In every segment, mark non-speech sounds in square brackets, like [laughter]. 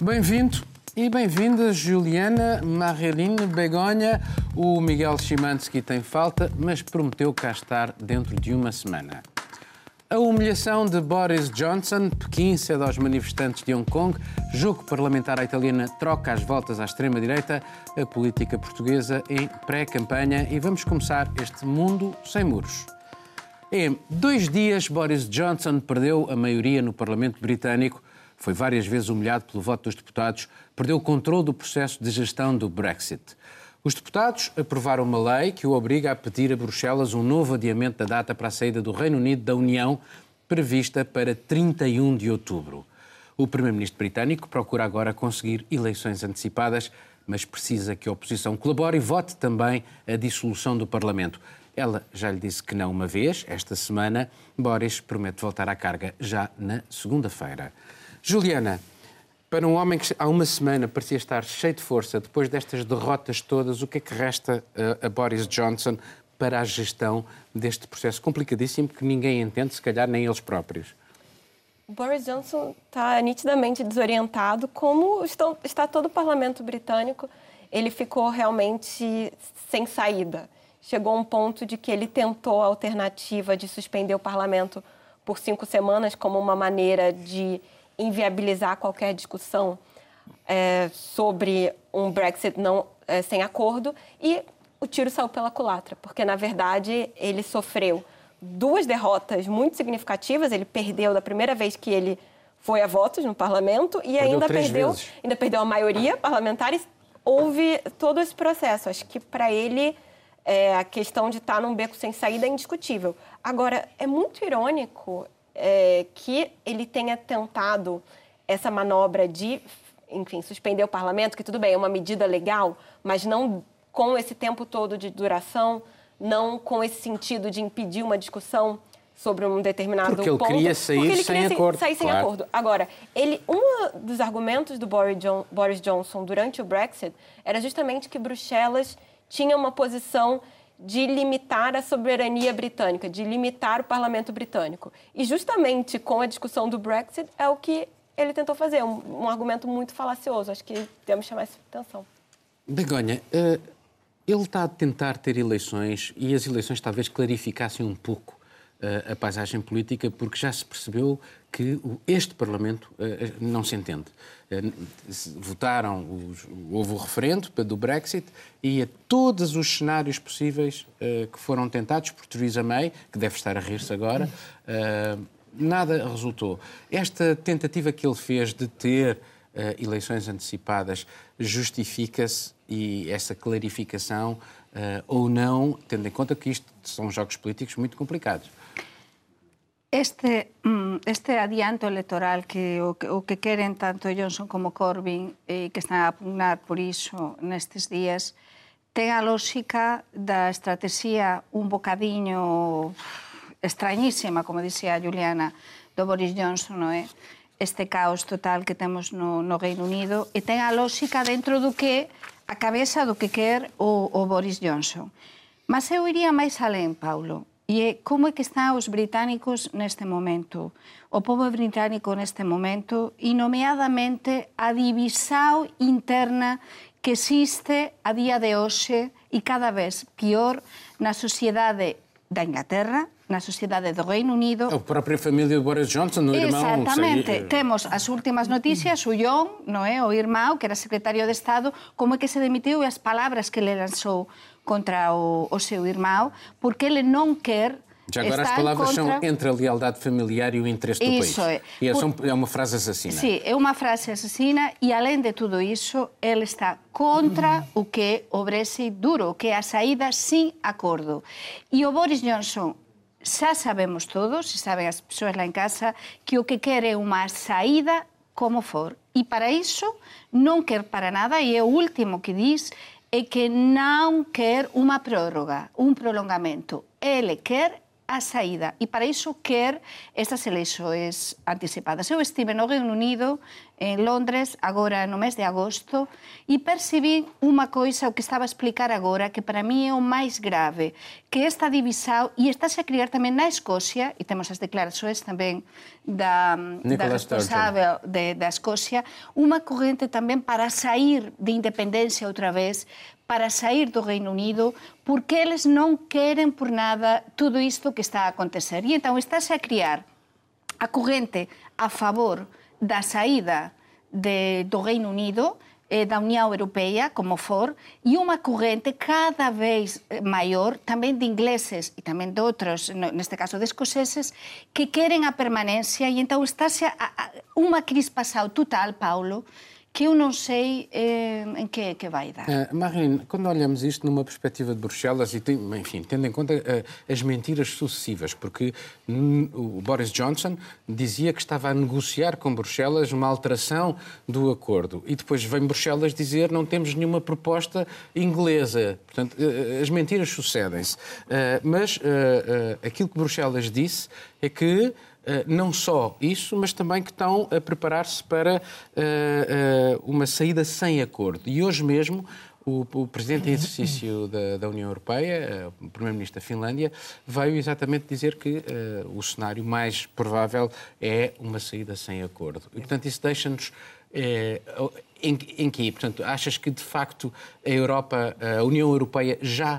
Bem-vindo e bem-vinda, Juliana, Mareline, Begonha. O Miguel Chimansky tem falta, mas prometeu cá estar dentro de uma semana. A humilhação de Boris Johnson, Pequim cede aos manifestantes de Hong Kong, jogo parlamentar italiana troca as voltas à extrema-direita, a política portuguesa em pré-campanha e vamos começar este mundo sem muros. Em dois dias, Boris Johnson perdeu a maioria no Parlamento Britânico, foi várias vezes humilhado pelo voto dos deputados, perdeu o controle do processo de gestão do Brexit. Os deputados aprovaram uma lei que o obriga a pedir a Bruxelas um novo adiamento da data para a saída do Reino Unido da União, prevista para 31 de outubro. O Primeiro-Ministro britânico procura agora conseguir eleições antecipadas, mas precisa que a oposição colabore e vote também a dissolução do Parlamento. Ela já lhe disse que não uma vez, esta semana. Boris promete voltar à carga já na segunda-feira. Juliana, para um homem que há uma semana parecia estar cheio de força, depois destas derrotas todas, o que é que resta a, a Boris Johnson para a gestão deste processo complicadíssimo que ninguém entende, se calhar nem eles próprios? Boris Johnson está nitidamente desorientado, como estão, está todo o parlamento britânico. Ele ficou realmente sem saída chegou a um ponto de que ele tentou a alternativa de suspender o parlamento por cinco semanas como uma maneira de inviabilizar qualquer discussão é, sobre um Brexit não é, sem acordo e o tiro saiu pela culatra, porque na verdade ele sofreu duas derrotas muito significativas. Ele perdeu da primeira vez que ele foi a votos no parlamento e perdeu ainda perdeu, vezes. ainda perdeu a maioria parlamentar. E houve todo esse processo. Acho que para ele é, a questão de estar tá num beco sem saída é indiscutível. Agora, é muito irônico é, que ele tenha tentado essa manobra de, enfim, suspender o parlamento, que tudo bem, é uma medida legal, mas não com esse tempo todo de duração, não com esse sentido de impedir uma discussão sobre um determinado porque ponto. Queria sair porque ele queria sem acordo. sair sem acordo. Agora, ele, um dos argumentos do Boris Johnson durante o Brexit era justamente que Bruxelas tinha uma posição de limitar a soberania britânica, de limitar o parlamento britânico. E justamente com a discussão do Brexit é o que ele tentou fazer, um, um argumento muito falacioso. Acho que temos chamar essa atenção. Begonha, uh, ele está a tentar ter eleições e as eleições talvez clarificassem um pouco uh, a paisagem política, porque já se percebeu que este Parlamento uh, não se entende. Uh, votaram, houve o referendo do Brexit e a todos os cenários possíveis que foram tentados por Theresa May, que deve estar a rir-se agora, nada resultou. Esta tentativa que ele fez de ter eleições antecipadas justifica-se e essa clarificação ou não, tendo em conta que isto são jogos políticos muito complicados. Este, mm, este adianto electoral que o, o que queren tanto Johnson como Corbyn e que están a pugnar por iso nestes días ten a lógica da estrategia un bocadiño extrañísima, como dixía Juliana, do Boris Johnson, non é? este caos total que temos no, no Reino Unido e ten a lógica dentro do que a cabeza do que quer o, o Boris Johnson. Mas eu iría máis alén, Paulo. E é como é que están os británicos neste momento? O povo británico neste momento, e nomeadamente a divisao interna que existe a día de hoxe e cada vez pior na sociedade da Inglaterra, na sociedade do Reino Unido. A própria familia de Boris Johnson, o irmão... Exactamente. Sei... Temos as últimas noticias, o John, non é? o irmão, que era secretario de Estado, como é que se demitiu e as palabras que le lanzou contra o, o seu irmão, porque ele não quer já agora as palavras contra... são entre a lealdade familiar e o interesse do isso país. É. E é, é uma frase assassina. Sim, é uma frase assassina e além de tudo isso, ele está contra o que o Brexit duro, que é a saída sem acordo. E o Boris Johnson xa sabemos todos, e sabem as pessoas lá em casa, que o que quer é uma saída como for. E para isso não quer para nada, e é o último que diz, é que não quer uma prórroga, um prolongamento. Ele quer a saída e para iso quer estas eleições anticipadas. Eu estive no Reino Unido em Londres, agora no mês de agosto, e percebi uma coisa, o que estava a explicar agora, que para mim é o mais grave, que esta divisão, e está-se a criar também na Escócia, e temos as declarações também da, da responsável de, da Escócia, uma corrente também para sair de independência outra vez, para sair do Reino Unido porque eles non queren por nada todo isto que está a acontecer. E então estáse a criar a corrente a favor da saída de, do Reino Unido eh, da Unión Europea, como for, e unha corrente cada vez eh, maior tamén de ingleses e tamén de outros, neste caso de escoceses, que queren a permanencia e entón estáse a, a, unha crispação total, Paulo, que eu não sei eh, em que, que vai dar. Uh, Marine, quando olhamos isto numa perspectiva de Bruxelas, e tem, enfim, tendo em conta uh, as mentiras sucessivas, porque o Boris Johnson dizia que estava a negociar com Bruxelas uma alteração do acordo, e depois vem Bruxelas dizer não temos nenhuma proposta inglesa. Portanto, uh, as mentiras sucedem-se. mas aquilo que Bruxelas disse é que não só isso, mas também que estão a preparar-se para uh, uh, uma saída sem acordo. E hoje mesmo o, Presidente em exercício da, da União Europeia, o Primeiro-Ministro da Finlândia, veio exatamente dizer que o cenário mais provável é uma saída sem acordo. E, portanto, isso deixa-nos em, em que? Portanto, achas que, de facto, a Europa, a União Europeia já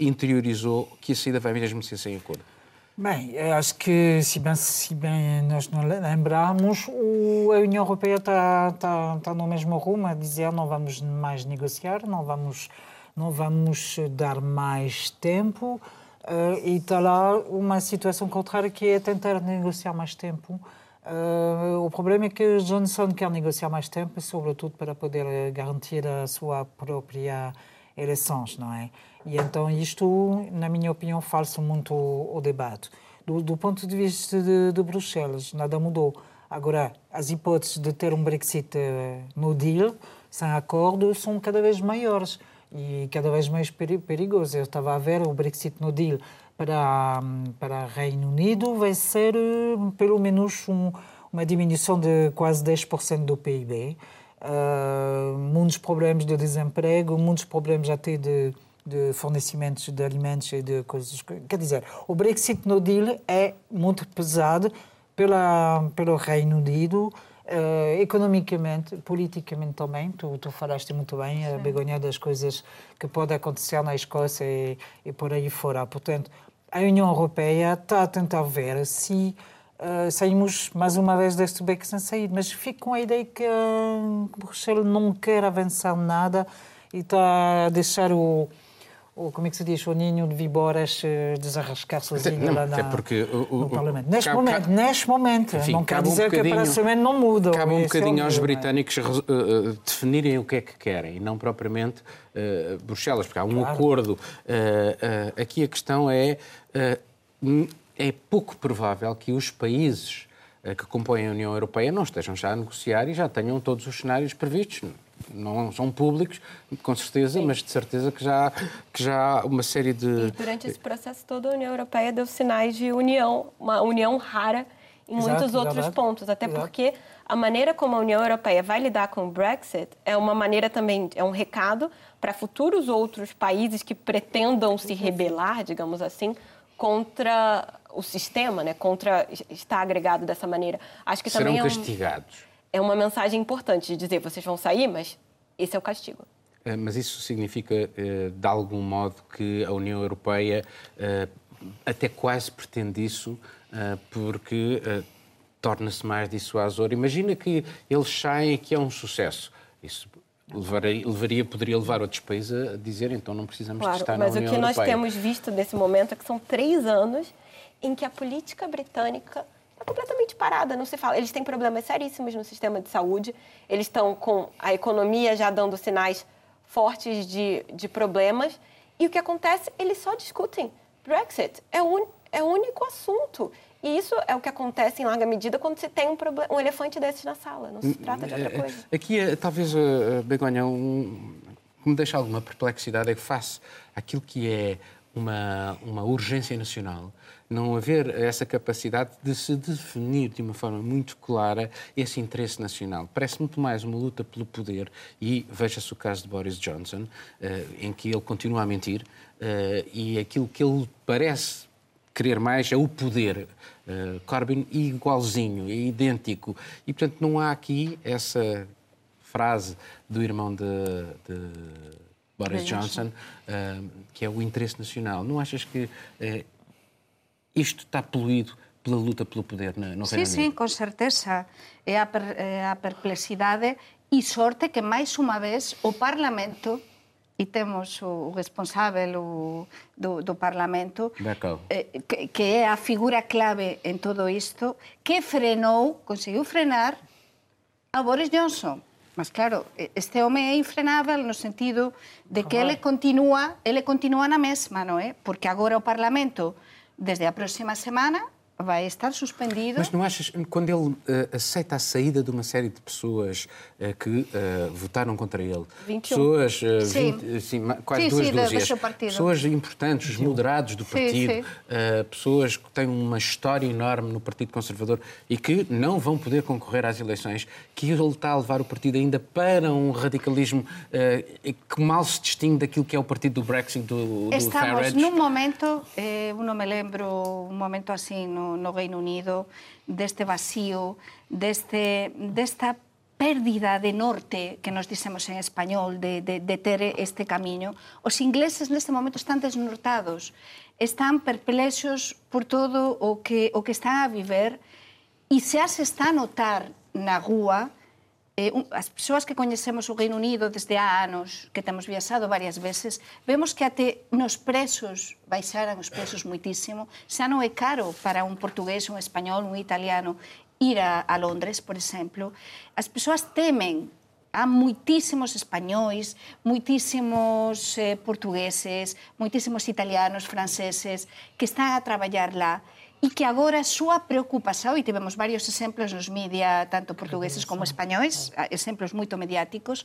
interiorizou que a saída vai mesmo ser sem acordo? Bem, acho que, se bem, se bem nós não lembramos, o, a União Europeia está tá, tá no mesmo rumo a dizer não vamos mais negociar, não vamos, não vamos dar mais tempo. Uh, e está lá uma situação contrária que é tentar negociar mais tempo. Uh, o problema é que Johnson quer negociar mais tempo, sobretudo para poder garantir a sua própria eleições, não é? E então isto, na minha opinião, falsa muito o, o debate. Do, do, ponto de vista de, de, Bruxelas, nada mudou. Agora, as hipóteses de ter um Brexit uh, no deal, sem acordo, são cada vez maiores e cada vez mais perigosos. Eu estava a ver o Brexit no deal para, para Reino Unido vai ser uh, pelo menos um, uma diminuição de quase 10% do PIB. Uh, muitos problemas de desemprego, muitos problemas até de de fornecimentos de alimentos e de coisas. Quer dizer, o Brexit no deal é muito pesado pela, pelo Reino Unido, uh, economicamente, politicamente também. Tu, tu falaste muito bem, a Begonha, das coisas que podem acontecer na Escócia e, e por aí fora. Portanto, a União Europeia está a tentar ver se uh, saímos mais uma vez deste beco sem saída, mas fico com a ideia que uh, Bruxelas não quer avançar nada e está a deixar o ou como é que se diz, o ninho de víboras eh, desarrascar sozinho não, lá na, porque o, no Parlamento. Neste cabe, momento, cabe, neste momento, enfim, não quer dizer um que a semana não muda. Cabe um é bocadinho aos é? britânicos uh, definirem o que é que querem, e não propriamente uh, Bruxelas, porque há um claro. acordo. Aqui a questão é, é pouco provável que os países que compõem a União Europeia não estejam já a negociar e já tenham todos os cenários previstos não são públicos, com certeza, Sim. mas de certeza que já, que já há uma série de. E durante esse processo todo, a União Europeia deu sinais de união, uma união rara em Exato, muitos outros exatamente. pontos, até Exato. porque a maneira como a União Europeia vai lidar com o Brexit é uma maneira também, é um recado para futuros outros países que pretendam se rebelar, digamos assim, contra o sistema, né, contra estar agregado dessa maneira. Acho que Serão também é um... castigados é uma mensagem importante de dizer vocês vão sair, mas esse é o castigo. É, mas isso significa, eh, de algum modo, que a União Europeia eh, até quase pretende isso, eh, porque torna-se mais dissuasor. Imagina que eles saem e que é um sucesso. Isso levaria, levaria, poderia levar outros países a dizer então não precisamos claro, de estar na União Europeia. Mas o que nós temos visto nesse momento é que são três anos em que a política britânica está completamente parada, não se fala. Eles têm problemas seríssimos no sistema de saúde, eles estão com a economia já dando sinais fortes de, de problemas. E o que acontece? Eles só discutem. Brexit é, un, é o único assunto. E isso é o que acontece em larga medida quando se tem um, problema, um elefante desses na sala. Não se trata de outra é, coisa. Aqui, é, talvez, uh, Begonha, um, que me deixa alguma perplexidade é que face aquilo que é uma, uma urgência nacional, não haver essa capacidade de se definir de uma forma muito clara esse interesse nacional. Parece muito mais uma luta pelo poder, e veja-se o caso de Boris Johnson, eh, em que ele continua a mentir, eh, e aquilo que ele parece querer mais é o poder. Uh, Corbyn igualzinho, é idêntico. E, portanto, não há aqui essa frase do irmão de, de Boris Johnson, uh, que é o interesse nacional. Não achas que uh, isto está poluído pela luta pelo poder no, no Reino Unido? Sim, sim, com certeza. É a, per, é a perplexidade e sorte que, mais uma vez, o Parlamento e temos o responsável o, do, do Parlamento, eh, que, que é a figura clave en todo isto, que frenou, conseguiu frenar a Boris Johnson. Mas claro, este home é infrenável no sentido de que ele continua, ele continua na mesma, non é? Porque agora o Parlamento, desde a próxima semana, vai estar suspendido. Mas não achas, quando ele uh, aceita a saída de uma série de pessoas uh, que uh, votaram contra ele, 21. pessoas, 20, sim, quase sim, duas sim, dúzias, pessoas importantes, os moderados do partido, sim, sim. pessoas que têm uma história enorme no Partido Conservador e que não vão poder concorrer às eleições, que ele está a levar o partido ainda para um radicalismo que mal se distingue daquilo que é o partido do Brexit, do, do Estamos Farage. num momento, eh, não me lembro, um momento assim no no, Reino Unido, deste vacío, deste, desta pérdida de norte que nos dicemos en español de, de, de ter este camiño. Os ingleses neste momento están desnortados, están perplexos por todo o que, o que están a viver e se as está a notar na rúa eh, un, as persoas que coñecemos o Reino Unido desde há anos, que temos viaxado varias veces, vemos que até nos presos baixaran os presos moitísimo. Xa non é caro para un portugués, un español, un italiano ir a, a Londres, por exemplo. As persoas temen há moitísimos españóis, moitísimos eh, portugueses, moitísimos italianos, franceses que están a traballar lá e que agora a súa preocupa xa, e tivemos varios exemplos nos media, tanto portugueses como españois, exemplos moito mediáticos,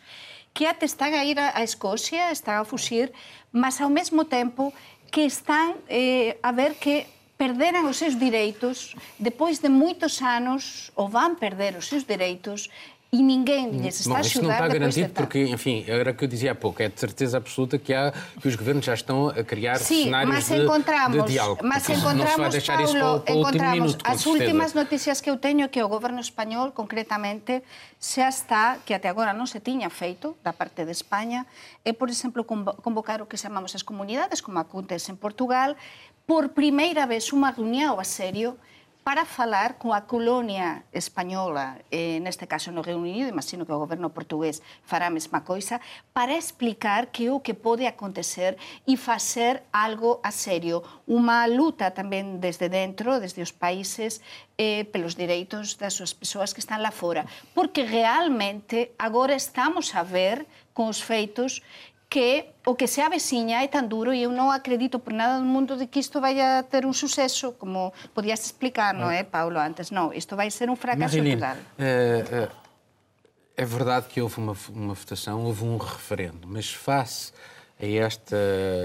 que até están a ir a Escocia, están a fuxir, mas ao mesmo tempo que están eh, a ver que perderan os seus direitos, depois de moitos anos, ou van perder os seus direitos, e ninguém lhes está Bom, a. Isto não está garantido porque, enfim, era o que eu dizia há pouco, é de certeza absoluta que, há, que os governos já estão a criar Sim, cenários mas de, encontramos, de diálogo. Mas encontramos, não Paulo, isso para, para encontramos minuto, as últimas notícias que eu tenho é que o governo espanhol, concretamente, xa está, que até agora non se tiña feito da parte de España, é, por exemplo, convocar o que chamamos as comunidades, como acontece en Portugal, por primeira vez unha reunión a serio para falar con a colonia española, eh, neste caso no Reino Unido, imagino que o goberno portugués fará a mesma coisa, para explicar que o que pode acontecer e facer algo a serio. Unha luta tamén desde dentro, desde os países, eh, pelos direitos das súas persoas que están lá fora. Porque realmente agora estamos a ver con os feitos que o que se aveciña é tan duro e eu non acredito por nada do mundo de que isto vai a ter un suceso, como podías explicar, non é, Paulo, antes? Non, isto vai ser un fracaso Marilene, total. É, é, é verdade que houve uma, uma votação, houve um referendo, mas face a este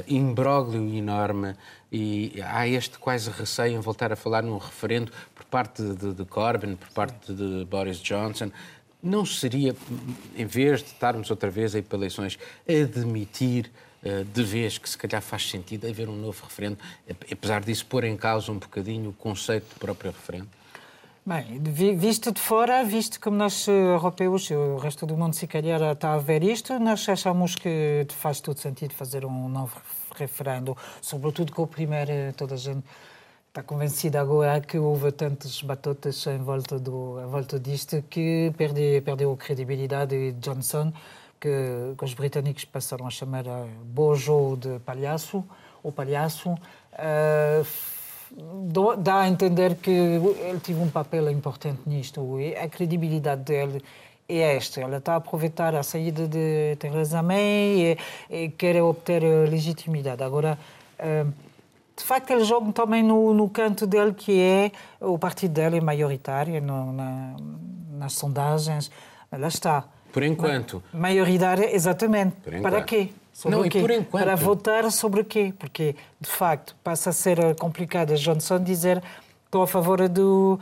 imbróglio enorme e há este quase receio em voltar a falar num referendo por parte de, de Corbyn, por parte de Boris Johnson, não seria, em vez de estarmos outra vez aí para eleições, admitir uh, de vez que se calhar faz sentido haver um novo referendo, apesar disso pôr em causa um bocadinho o conceito do próprio referendo? Bem, visto de fora, visto como nós europeus, o resto do mundo se calhar está a ver isto, nós achamos que faz todo sentido fazer um novo referendo, sobretudo com o primeiro, toda a gente está convencida agora que houve tantas batotas em volta, do, em volta disto que perde, perdeu a credibilidade de Johnson, que, que, os britânicos passaram a chamar a Bojo de palhaço, ou palhaço. Uh, dá a entender que ele teve um papel importante nisto. E a credibilidade dele é esta. Ela está a aproveitar a saída de Theresa May e, e quer obter legitimidade. Agora, uh, de facto, ele joga também no, no canto dele, que é o partido dele é maioritário no, na, nas sondagens. Lá está. Por enquanto. Maioritária, exatamente. Para quê? Sobre Não, o e quê? por enquanto- Para votar sobre o quê? Porque, de facto, passa a ser complicado a Johnson dizer estou a favor do...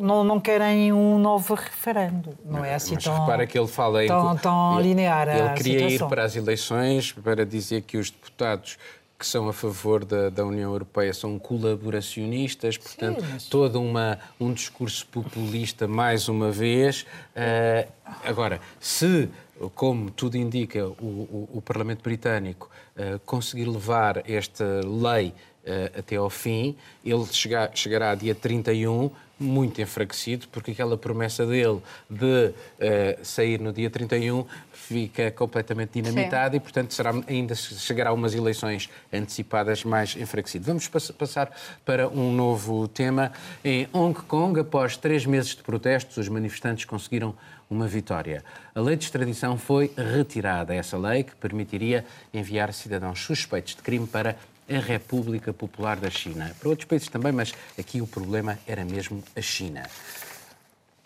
Não, não querem um novo referendo. Não é assim Mas tão, repara que ele fala em. tão, tão ele- linear Ele queria situação. ir para as eleições para dizer que os deputados que são a favor da, da União Europeia são colaboracionistas, portanto, mas- todo uma, um discurso populista mais uma vez. Eh, agora, se, como tudo indica, o, o- o Parlamento Britânico eh, conseguir levar esta lei eh, até ao fim, ele chega- chegará dia 31 muito enfraquecido, porque aquela promessa dele de eh, sair no dia 31 fica completamente dinamitada e, portanto, será, ainda chegará a umas eleições antecipadas mais enfraquecido. Vamos pass- passar para um novo tema. Em Hong Kong, após três meses de protestos, os manifestantes conseguiram uma vitória. A lei de extradição foi retirada. Essa lei que permitiria enviar cidadãos suspeitos de crime para a República Popular da China. Para outros países também, mas aqui o problema era mesmo a China.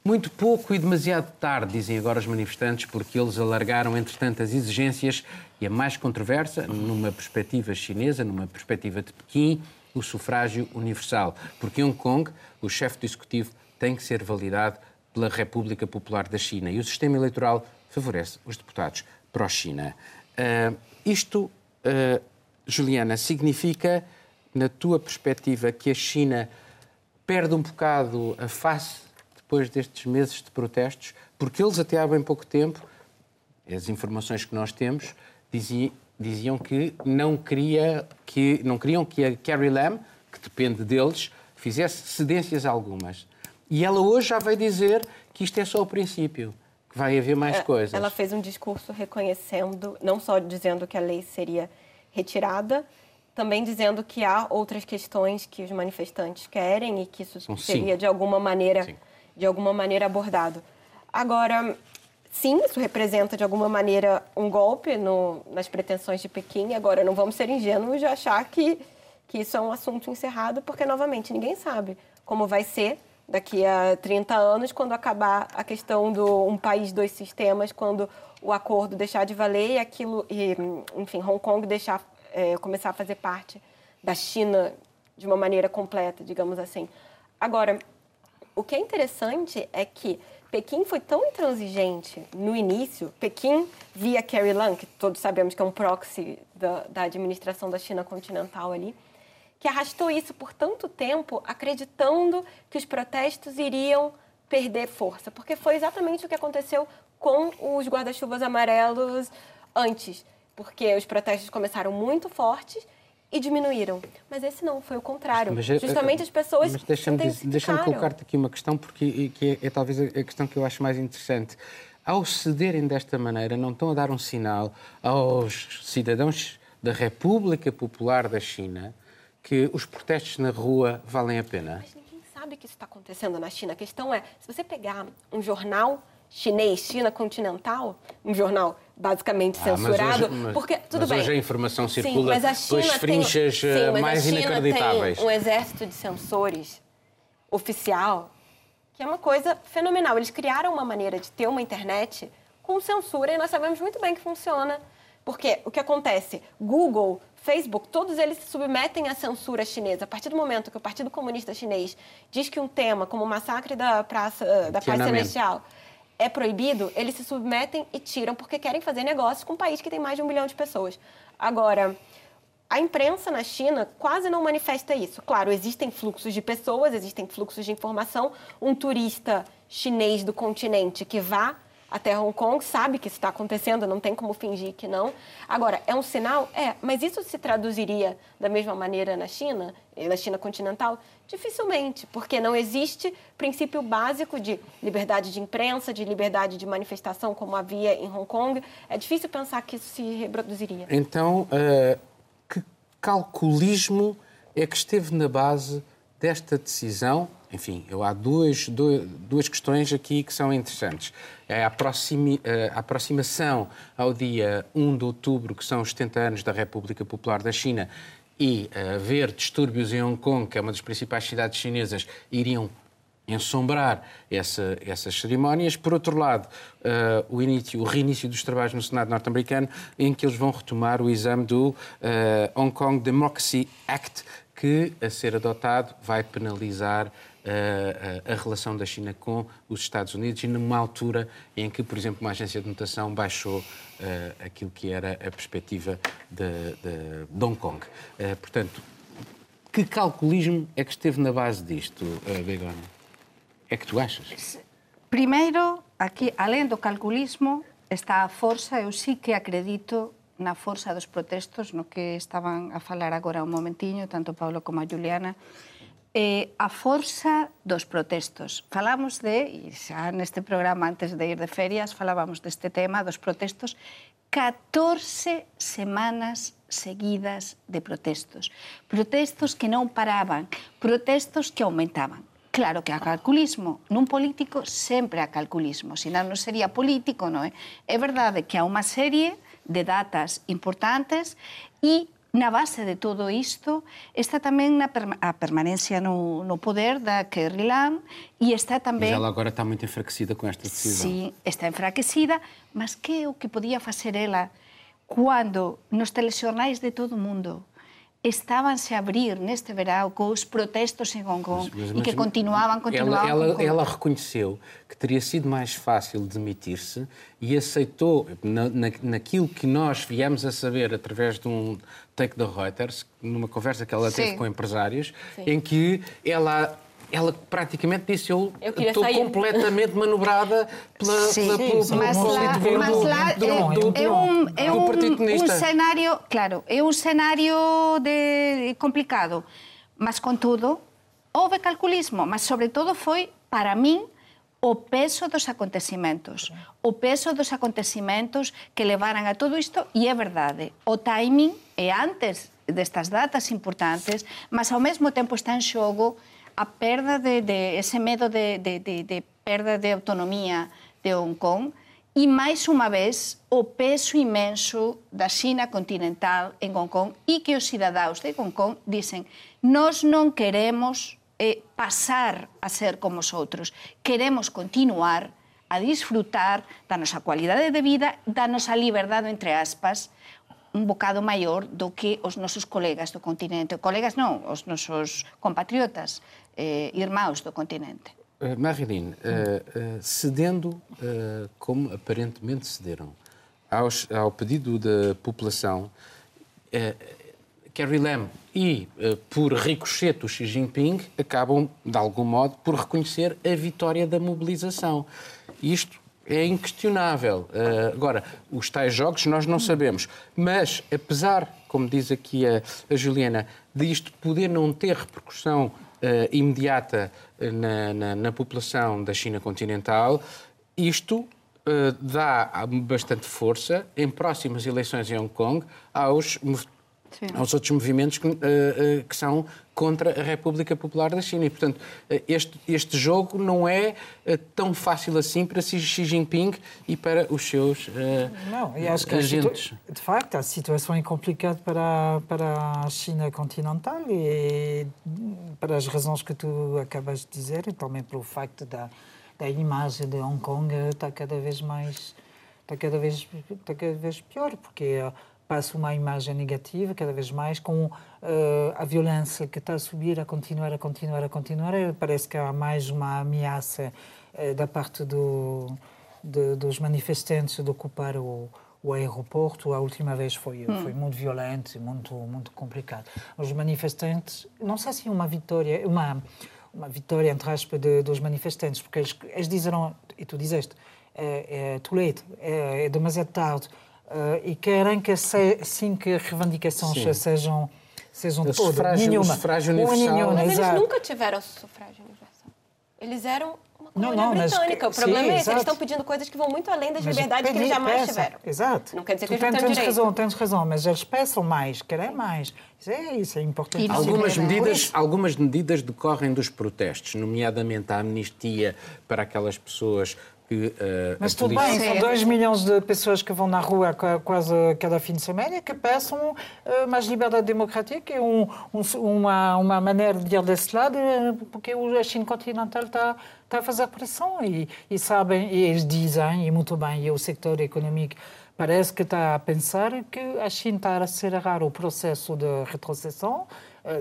Muito pouco e demasiado tarde, dizem agora os manifestantes, porque eles alargaram, entretanto, as exigências e a mais controversa, numa perspectiva chinesa, numa perspectiva de Pequim, o sufrágio universal. Porque em Hong Kong, o chefe do executivo tem que ser validado pela República Popular da China e o sistema eleitoral favorece os deputados pró-China. Ah, isto, ah, Juliana, significa, na tua perspectiva, que a China perde um bocado a face depois destes meses de protestos, porque eles até há bem pouco tempo, as informações que nós temos, diziam, diziam que não, queria, que não queriam que a Carrie Lam, que depende deles, fizesse cedências algumas. E ela hoje já veio dizer que isto é só o princípio, que vai haver mais É, coisas. Ela fez um discurso reconhecendo, não só dizendo que a lei seria retirada, também dizendo que há outras questões que os manifestantes querem e que isso São seria cinco. de alguma maneira, de alguma maneira abordado. Agora, sim, isso representa de alguma maneira um golpe no- nas pretensões de Pequim. Agora, não vamos ser ingênuos de achar que, que isso é um assunto encerrado, porque novamente ninguém sabe como vai ser daqui a 30 anos, quando acabar a questão do um país, dois sistemas, quando o acordo deixar de valer e aquilo, e, enfim, Hong Kong deixar, é, começar a fazer parte da China de uma maneira completa, digamos assim. Agora, o que é interessante é que Pequim foi tão intransigente no início, Pequim via Carrie Lam, que todos sabemos que é um proxy da, da administração da China continental ali, que arrastou isso por tanto tempo, acreditando que os protestos iriam perder força, porque foi exatamente o que aconteceu com os guarda-chuvas amarelos antes, porque os protestos começaram muito fortes e diminuíram. Mas esse não, foi o contrário. Mas, eh, Justamente as pessoas Mas deixa-me deixa-me colocar-te aqui uma questão, porque que é, é talvez a a questão que eu acho mais interessante. Ao cederem desta maneira, não estão a dar um sinal aos cidadãos da República Popular da China que os protestos na rua valem a pena? Mas ninguém sabe que isso está acontecendo na China. A questão é, se você pegar um jornal chinês, China continental, um jornal basicamente Ah, mas censurado, hoje- mas- porque tudo mas bem. hoje a informação Sim, circula mas pelas China frinchas, tem, eh, sim, mas mais a China inacreditáveis. Tem um exército de censores oficial que é uma coisa fenomenal. Eles criaram uma maneira de ter uma internet com censura e nós sabemos muito bem que funciona. Porque o que acontece? Google, Facebook, todos eles se submetem à censura chinesa. A partir do momento que o Partido Comunista Chinês diz que um tema como o massacre da Praça da Paz. Celestial é proibido, eles se submetem e tiram porque querem fazer negócios com um país que tem mais de um bilhão de pessoas. Agora, a imprensa na China quase não manifesta isso. Claro, existem fluxos de pessoas, existem fluxos de informação. Um turista chinês do continente que vá até Hong Kong sabe que isso está acontecendo, não tem como fingir que não. Agora, é um sinal? É, mas isso se traduziria da mesma maneira na China, na China continental? Dificilmente, porque não existe princípio básico de liberdade de imprensa, de liberdade de manifestação, como havia em Hong Kong. É difícil pensar que isso se reproduziria. Então, eh, que calculismo é que esteve na base desta decisão? Enfim, eu, há duas, duas, duas questões aqui que são interessantes. É a, aproximi- eh, a aproximação ao dia 1 de outubro, que são os 70 anos da República Popular da China, e eh, haver distúrbios em Hong Kong, que é uma das principais cidades chinesas, iriam ensombrar essa, essas cerimónias. Por outro lado, uh, o, início, o reinício dos trabalhos no Senado norte-americano, em que eles vão retomar o exame do uh, Hong Kong Democracy Act, que, a ser adotado, vai penalizar a, a, relação da China com os Estados Unidos e numa altura em que, por exemplo, uma agência de notação baixou uh, aquilo que era a perspectiva de, de, Hong Kong. Uh, portanto, que calculismo é que esteve na base disto, uh, Begonia? É que tu achas? Primeiro, aquí, além do calculismo, está a força, eu sí que acredito na força dos protestos, no que estaban a falar agora un momentiño, tanto Paulo como a Juliana, eh, a forza dos protestos. Falamos de, e xa neste programa antes de ir de ferias, falábamos deste tema dos protestos, 14 semanas seguidas de protestos. Protestos que non paraban, protestos que aumentaban. Claro que a calculismo, nun político sempre a calculismo, senón non sería político, non é? É verdade que há unha serie de datas importantes e Na base de todo isto está tamén na perma a permanencia no, no poder da Kerry Lam e está tamén... Mas ela agora está muito enfraquecida com esta decisão. Sim, está enfraquecida, mas que é o que podía facer ela quando nos telexornais de todo o mundo estavam-se a abrir neste verão com os protestos em Hong Kong mas, mas, e que continuavam, continuavam. Ela, ela, ela, reconheceu que teria sido mais fácil demitir-se e aceitou, na, na, naquilo que nós viemos a saber através de um take da Reuters, numa conversa que ela Sim. teve com empresários, Sim. em que ela ela praticamente disse eu, estou completamente manobrada pela, Sim, pela, pela, pela, mas lá, mas lá do, é, é um, é um, um cenário, claro, é um cenário de, complicado, mas contudo houve calculismo, mas sobretudo foi para mim o peso dos acontecimentos, o peso dos acontecimentos que levaran a todo isto e é verdade, o timing é antes destas datas importantes, mas ao mesmo tempo está en xogo a perda de, de ese medo de, de, de, de perda de autonomía de Hong Kong e, máis unha vez, o peso imenso da China continental en Hong Kong e que os cidadáns de Hong Kong dicen nós non queremos eh, pasar a ser como os outros, queremos continuar a disfrutar da nosa cualidade de vida, da nosa liberdade, entre aspas, un bocado maior do que os nosos colegas do continente. Colegas non, os nosos compatriotas eh, irmãos do continente. Uh, Marilyn, uh, uh, cedendo, como aparentemente cederam, aos, ao pedido da população, Carrie Lam e, por ricochete, o Xi Jinping acabam, de algum modo, por reconhecer a vitória da mobilização. Isto é inquestionável. Uh, agora, os tais jogos nós não sabemos. Mas, apesar, como diz aqui a, a Juliana, disto poder não ter repercussão uh, imediata eh, na, na, na, população da China continental, isto uh, dá bastante força em próximas eleições em Hong Kong aos Sim. aos outros movimentos que, uh, uh, que, são contra a República Popular da China. E, portanto, uh, este, este jogo não é tão fácil assim para Xi Jinping e para os seus não, e acho que agentes. de facto, a situação é complicada para, para a China continental e para as razões que tu acabas de dizer e também pelo facto da, da imagem de Hong Kong está cada vez mais está cada vez está cada vez pior porque passa uma imagem negativa cada vez mais com uh, a violência que está a subir, a continuar, a continuar, a continuar. Parece que há mais uma ameaça uh, da parte do, de, dos manifestantes de ocupar o, o aeroporto. A última vez foi, hum. foi muito violento, muito muito complicado. Os manifestantes, não sei se é uma vitória, uma uma vitória entre aspas de, dos manifestantes, porque eles, eles disseram, e tu dizeste, é, é too late, é, é demasiado tarde e querem que assim que as reivindicações Sim. sejam sejam todas, sufrágio, nenhuma. sufrágio universal. Nenhuma, mas exato. eles nunca tiveram sufrágio universal. Eles eram uma colônia não, não, britânica. Mas, o problema sim, é esse, eles estão pedindo coisas que vão muito além das mas liberdades que eles jamais peça. tiveram. Exato. Não quer dizer que tu eles não têm tens razão, tens razão, mas eles peçam mais, querem mais. Isso é, isso é importante. Algumas medidas, algumas medidas decorrem dos protestos, nomeadamente a amnistia para aquelas pessoas que uh, Mas tudo polícia... bem, são 2 milhões de pessoas que vão na rua quase cada fim de semana e que peçam uh, mais liberdade democrática e um, um, uma, uma maneira de ir desse lado, porque a China continental está, está a fazer pressão e, e sabem, e eles dizem, e muito bem, e o sector econômico parece que está a pensar que a China está a acelerar o processo de retrocessão,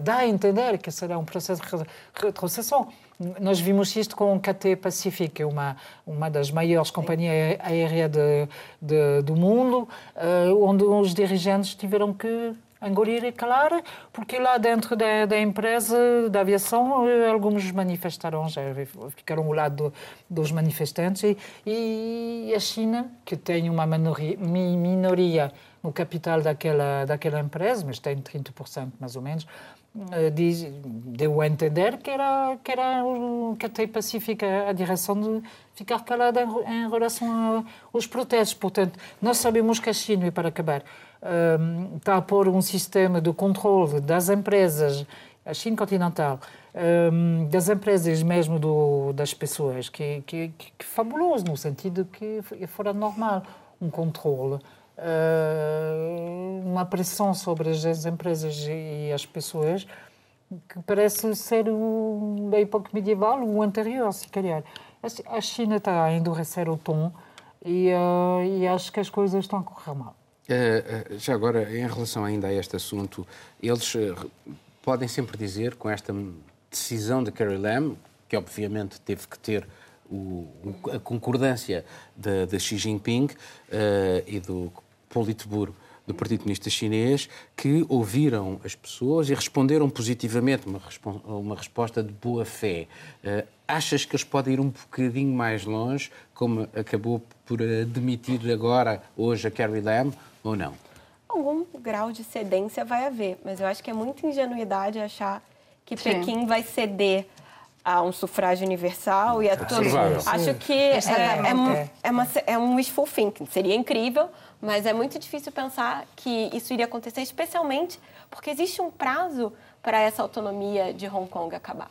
dá a entender que será um processo de retrocessão. Nós vimos isto com o KT Pacific, uma, uma das maiores companhias aéreas de, de, do mundo, uh, onde os dirigentes tiveram que engolir e calar, porque lá dentro da, da empresa da aviação eh, alguns manifestaram, já ficaram ao lado dos manifestantes e, e a China, que tem uma minoria, minoria no capital daquela, daquela empresa, mas tem 30% mais ou menos, eh, diz, deu a entender que era, que era o Catei Pacífica a direção de ficar calada em, em relação aos protestos. Portanto, nós sabemos que a China, e para acabar, um, eh, está a pôr um sistema de controle das empresas, a China continental, um, eh, das empresas mesmo do, das pessoas, que, que, que, que fabuloso, no sentido que fora normal um controle uma pressão sobre as empresas e as pessoas que parece ser o, da época medieval, o anterior, se calhar. A China está a endurecer o tom e, uh, e acho que as coisas estão a correr mal. Uh, já agora, em relação ainda a este assunto, eles podem sempre dizer, com esta decisão de Carrie Lam, que obviamente teve que ter o, a concordância de, de Xi Jinping uh, e do Politburo do Partido Comunista Chinês que ouviram as pessoas e responderam positivamente, uma, uma resposta de boa fé. Uh, achas que eles podem ir um bocadinho mais longe, como acabou por admitir agora, hoje, a Carrie Lam, ou não? Algum grau de cedência vai haver, mas eu acho que é muita ingenuidade achar que Sim. Pequim vai ceder a um sufrágio universal e a todos. Acho que é, é, é, é, uma, é um wishful thinking. Seria incrível, mas é muito difícil pensar que isso iria acontecer, especialmente porque existe um prazo para essa autonomia de Hong Kong acabar.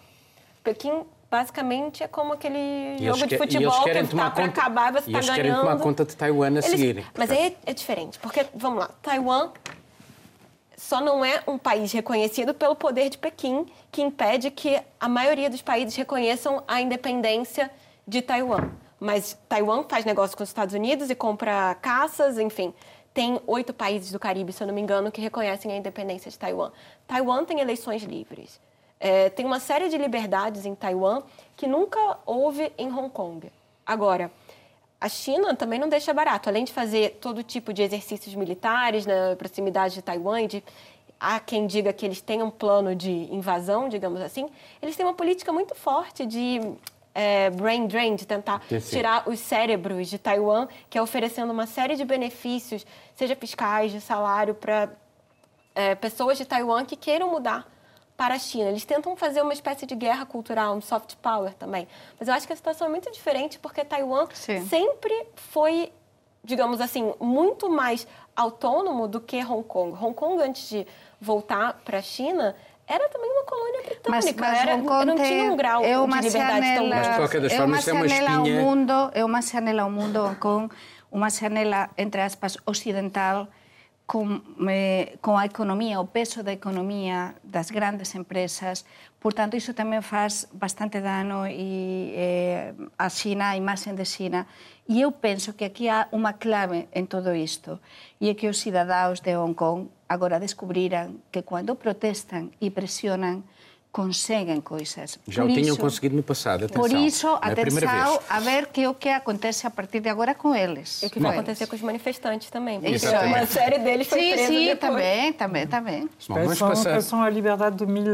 Pequim basicamente é como aquele jogo de futebol que está para acabar e você está ganhando. Eles querem tomar conta de Taiwan a eles, seguir. Mas aí é, é diferente, porque, vamos lá, Taiwan só não é um país reconhecido pelo poder de Pequim, que impede que a maioria dos países reconheçam a independência de Taiwan. Mas Taiwan faz negócio com os Estados Unidos e compra caças, enfim. Tem oito países do Caribe, se eu não me engano, que reconhecem a independência de Taiwan. Taiwan tem eleições livres. É, tem uma série de liberdades em Taiwan que nunca houve em Hong Kong. Agora, a China também não deixa barato. Além de fazer todo tipo de exercícios militares na proximidade de Taiwan, de há quem diga que eles têm um plano de invasão, digamos assim, eles têm uma política muito forte de é, brain drain, de tentar tirar os cérebros de Taiwan, que é oferecendo uma série de benefícios, seja fiscais, de salário, para é, pessoas de Taiwan que queiram mudar para a China. Eles tentam fazer uma espécie de guerra cultural, um soft power também. Mas eu acho que a situação é muito diferente porque Taiwan Sim. sempre foi, digamos assim, muito mais autônomo do que Hong Kong. Hong Kong, antes de voltar para a China, era também uma colônia britânica. Mas, mas era, não tinha um grau é uma de liberdade tão grande. Mas, de qualquer das é formas, é uma espinha... Ao mundo, é uma janela ao mundo, Hong Kong, uma janela, entre aspas, ocidental, con, eh, con a economía, o peso da economía das grandes empresas. Por tanto, iso tamén faz bastante dano e, eh, a China, a imaxen de China. E eu penso que aquí há unha clave en todo isto, e é que os cidadáos de Hong Kong agora descubriran que cando protestan e presionan conseguem coisas. Já por o tinham isso, conseguido no passado, atenção. Por isso, é atenção a, a ver que o que acontece a partir de agora com eles. E o que vai acontecer com os manifestantes também. Isso. Uma série deles foi sim, presa sim, depois. também, também, também. Vamos passar... São a liberdade de mil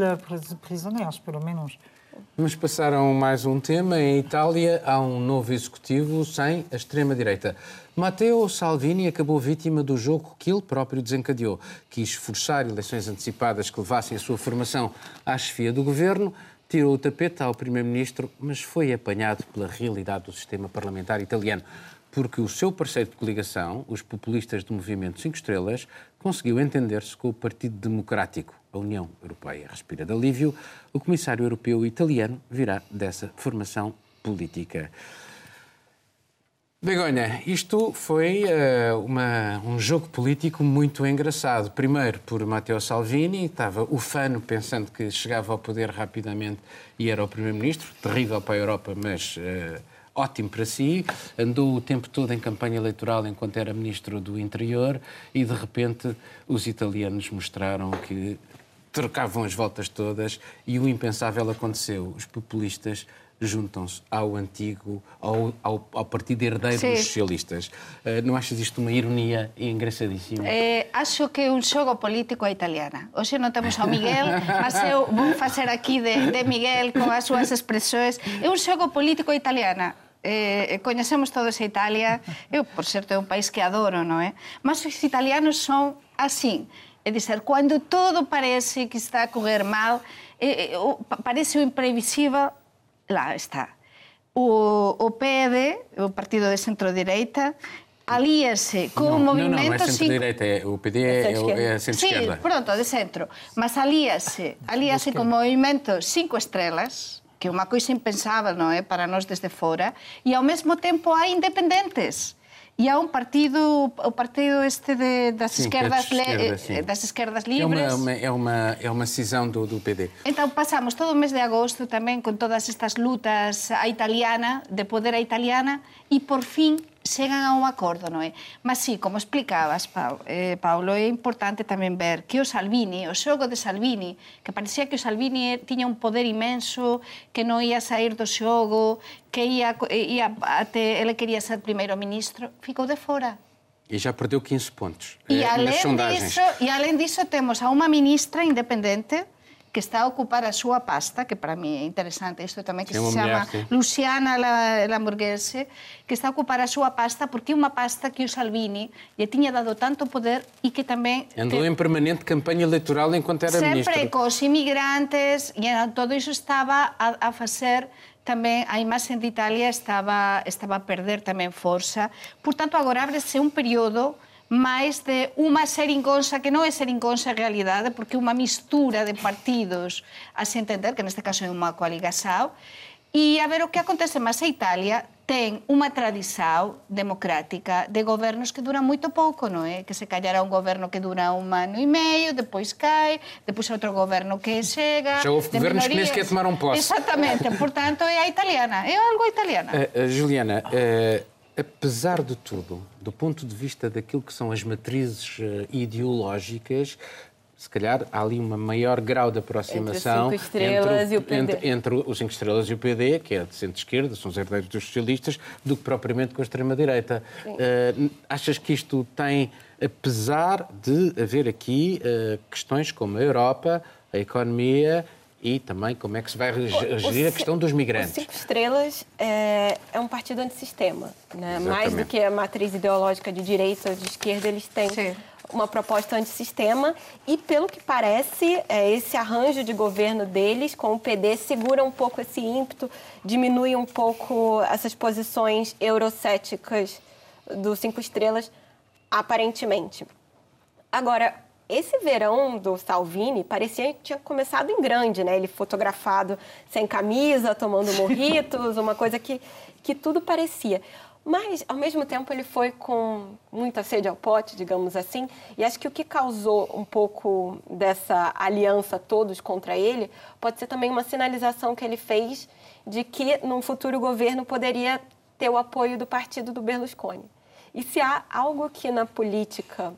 prisioneiros, pelo menos. Vamos passar a mais um tema. Em Itália há um novo executivo sem a extrema-direita. Matteo Salvini acabou vítima do jogo que ele próprio desencadeou. Quis forçar eleições antecipadas que levassem a sua formação à chefia do governo, tirou o tapete ao primeiro-ministro, mas foi apanhado pela realidade do sistema parlamentar italiano porque o seu parceiro de coligação, os populistas do Movimento 5 Estrelas, conseguiu entender-se com o Partido Democrático. A União Europeia respira de alívio. O comissário europeu italiano virá dessa formação política. Begonha, isto foi uh, uma, um jogo político muito engraçado. Primeiro por Matteo Salvini, estava ufano pensando que chegava ao poder rapidamente e era o primeiro-ministro, terrível para a Europa, mas uh, ótimo para si. Andou o tempo todo em campanha eleitoral enquanto era ministro do Interior e de repente os italianos mostraram que trocavam as voltas todas e o impensável aconteceu. Os populistas juntam-se ao antigo, ao, ao, ao partido herdeiro Sim. dos socialistas. Uh, não achas isto uma ironia engraçadíssima? Eh, acho que é um xogo político a italiana. Hoxe non temos ao Miguel, mas eu vou facer aquí de, de Miguel con as súas expresións. É un xogo político italiana. Eh, eh, coñecemos todos a Italia, [laughs] eu, por certo, é un país que adoro, non é? Mas os italianos son así, é dizer, cando todo parece que está a correr mal, eh, eh, parece o imprevisível, lá está. O, o PD, o Partido de Centro-Direita, alíase con no, o movimento... Non, non, é centro-direita, o PD é, é centro-esquerda. Sí, pronto, de centro. Mas alíase, alíase con o movimento Cinco Estrelas, que é uma coisa impensável, não é, para nós desde fora, e ao mesmo tempo há independentes. E há um partido, o partido este de, das, sim, esquerdas, é esquerda, eh, das esquerdas livres. É uma, é uma, é uma cisão do, do PD. Então passamos todo o mês de agosto também com todas estas lutas a italiana, de poder a italiana, e por fim chegan a un acordo, non é? Mas sí, como explicabas, Paulo, eh, Paulo, é importante tamén ver que o Salvini, o xogo de Salvini, que parecía que o Salvini tiña un poder imenso, que non ia sair do xogo, que ia, ia até, ele quería ser primeiro ministro, ficou de fora. E já perdeu 15 pontos e, eh, além disso, e além disso temos a uma ministra independente que está a ocupar a súa pasta, que para mí é interesante isto tamén, que sí, se chama sí. Luciana Lamborghese, que está a ocupar a súa pasta porque é unha pasta que o Salvini lle tiña dado tanto poder e que tamén... Andou que, en permanente campanha electoral enquanto era sempre ministro. Sempre cos imigrantes, e todo iso estaba a, a facer tamén a imaxe de Italia estaba, estaba a perder tamén forza. Por tanto, agora abrese un período máis de unha seringonsa que non é seringonsa en realidade, porque é unha mistura de partidos a se entender, que neste caso é unha coaligação, e a ver o que acontece máis a Italia ten unha tradición democrática de gobernos que duran moito pouco, non é? Que se callará un goberno que dura un ano e meio, depois cai, depois outro goberno que chega... Já houve governos que nem sequer tomaram posse. Exactamente, portanto é a italiana, é algo italiana. Uh, uh, Juliana, uh, apesar de tudo, do ponto de vista daquilo que são as matrizes uh, ideológicas, se calhar há ali um maior grau de aproximação entre, entre, entre, entre, os cinco estrelas e o PD, que é de centro-esquerda, são os herdeiros dos socialistas, do que propriamente com a extrema-direita. Uh, achas que isto tem, apesar de haver aqui uh, questões como a Europa, a economia e também como é que se vai gerir a questão dos migrantes. O Cinco Estrelas é, é um partido antissistema. Né? Mais do que a matriz ideológica de direita ou de esquerda, eles têm Sim. uma proposta antissistema e, pelo que parece, é, esse arranjo de governo deles com o PD segura um pouco esse ímpeto, diminui um pouco essas posições eurocéticas do Cinco Estrelas, aparentemente. Agora, esse verão do Salvini parecia que tinha começado em grande, né? Ele fotografado sem camisa, tomando [laughs] morritos, uma coisa que, que tudo parecia. Mas, ao mesmo tempo, ele foi com muita sede ao pote, digamos assim, e acho que o que causou um pouco dessa aliança todos contra ele pode ser também uma sinalização que ele fez de que, num futuro governo, poderia ter o apoio do partido do Berlusconi. E se há algo que na política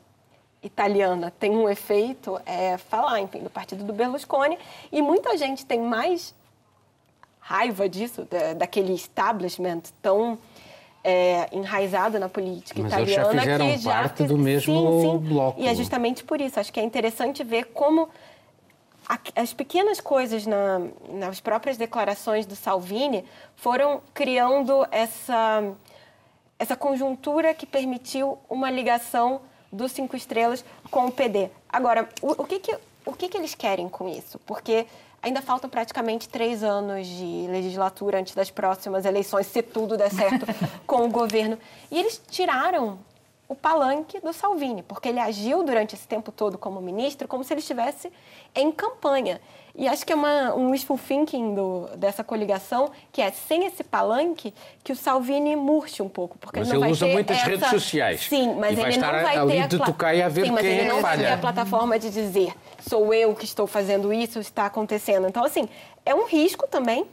italiana tem um efeito é falar, enfim, do partido do Berlusconi. E muita gente tem mais raiva disso, da, daquele establishment tão é, enraizado na política Mas italiana. Mas já fizeram que já parte fiz... do mesmo sim, sim. bloco. E é justamente por isso. Acho que é interessante ver como as pequenas coisas na, nas próprias declarações do Salvini foram criando essa, essa conjuntura que permitiu uma ligação dos cinco estrelas com o PD. Agora, o, o que, que, o que, que eles querem com isso? Porque ainda faltam praticamente três anos de legislatura antes das próximas eleições, se tudo der certo [laughs] com o governo. E eles tiraram o palanque do Salvini, porque ele agiu durante esse tempo todo como ministro como se ele estivesse em campanha. E acho que é uma, um wishful thinking do, dessa coligação, que é sem esse palanque, que o Salvini murche um pouco. Porque mas ele, não ele vai usa ter muitas essa... redes sociais. Sim, mas vai ele não vai ali ter a de pla- tocar a ver Sim, mas ele é não vai ter a plataforma de dizer sou eu que estou fazendo isso, está acontecendo. Então, assim, é um risco também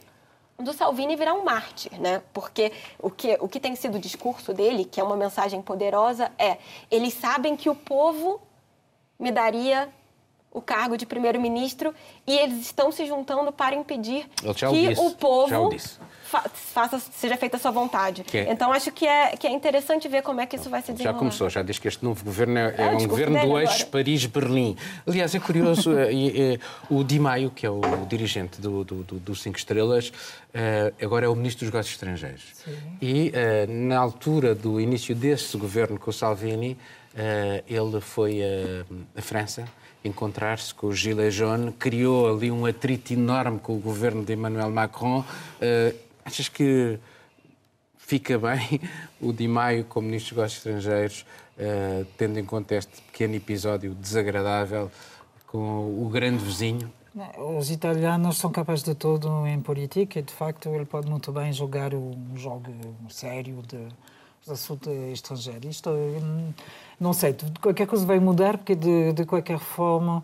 do Salvini virar um mártir, né? Porque o que, o que tem sido o discurso dele, que é uma mensagem poderosa, é eles sabem que o povo me daria o cargo de primeiro-ministro e eles estão se juntando para impedir o que o povo. Fa- faça, seja feita a sua vontade. Que é- Então, acho que é, que é interessante ver como é que isso vai se Já desenrolar. começou, já diz que este novo governo é, é Ah, um governo do eixo. Paris-Berlim. Aliás, é curioso, [laughs] eh, eh, o Di Maio, que é o dirigente do, do, do, do Cinco Estrelas, eh, agora é o ministro dos Negócios Estrangeiros. E eh, na altura do início desse governo com o Salvini, ele foi à França encontrar-se com o Gilets jaunes, criou ali um atrito enorme com o governo de Emmanuel Macron. Achas que fica bem [laughs] o Di Maio como Ministro dos Negócios Estrangeiros, eh, tendo em conta este pequeno episódio desagradável com o grande vizinho? Os italianos são capazes de tudo em política e, de facto, ele pode muito bem jogar um jogo sério de, de assunto estrangeiro. Isto, hum, não sei, de qualquer coisa vai mudar, porque, de, de qualquer forma,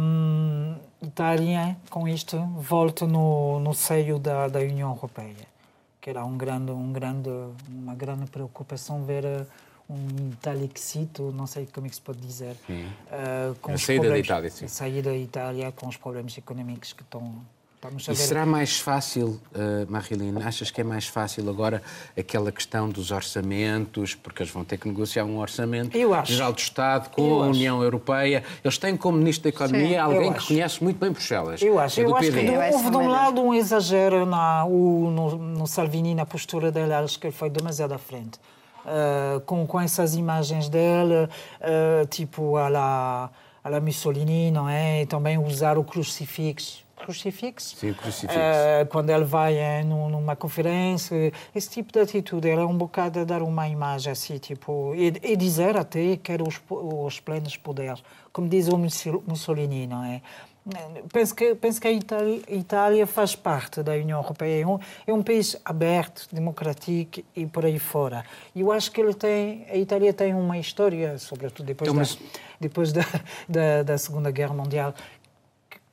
hum, Itália, com isto, volta no, no seio da, da União Europeia, que era um grande, um grande, uma grande preocupação ver eh, um italixito, não sei como é que se pode dizer, eh, com A saída da Itália, sim. a saída da Itália com os problemas económicos que estão, E será mais fácil, uh, Marilene, achas que é mais fácil agora aquela questão dos orçamentos, porque eles vão ter que negociar um orçamento Eu acho. geral do Estado com Eu a acho. União Europeia. Eles têm como Ministro da Economia Sim, alguém que acho. conhece muito bem Bruxelas. Eu acho, é do eu acho que ser houve de um lado um exagero na, o, no, no Salvini, na postura dele, acho que ele foi demasiado à frente. Uh, com, com essas imagens dele, uh, tipo a la, a la Mussolini, não é? E também usar o crucifixo. Crucifixo? Sim, crucifixo. Uh, quando ele vai num- numa conferência, esse tipo de atitude, ele é um bocado a dar uma imagem assim, tipo, e, e dizer até que era os, os plenos poderes, como diz o Mussolini, não é? Penso que, penso que a Itália, a Itália faz parte da União Europeia, é um, é um país aberto, democrático e por aí fora. E eu acho que ele tem, a Itália tem uma história, sobretudo depois, Então, mas- da, depois da, da, da Segunda Guerra Mundial,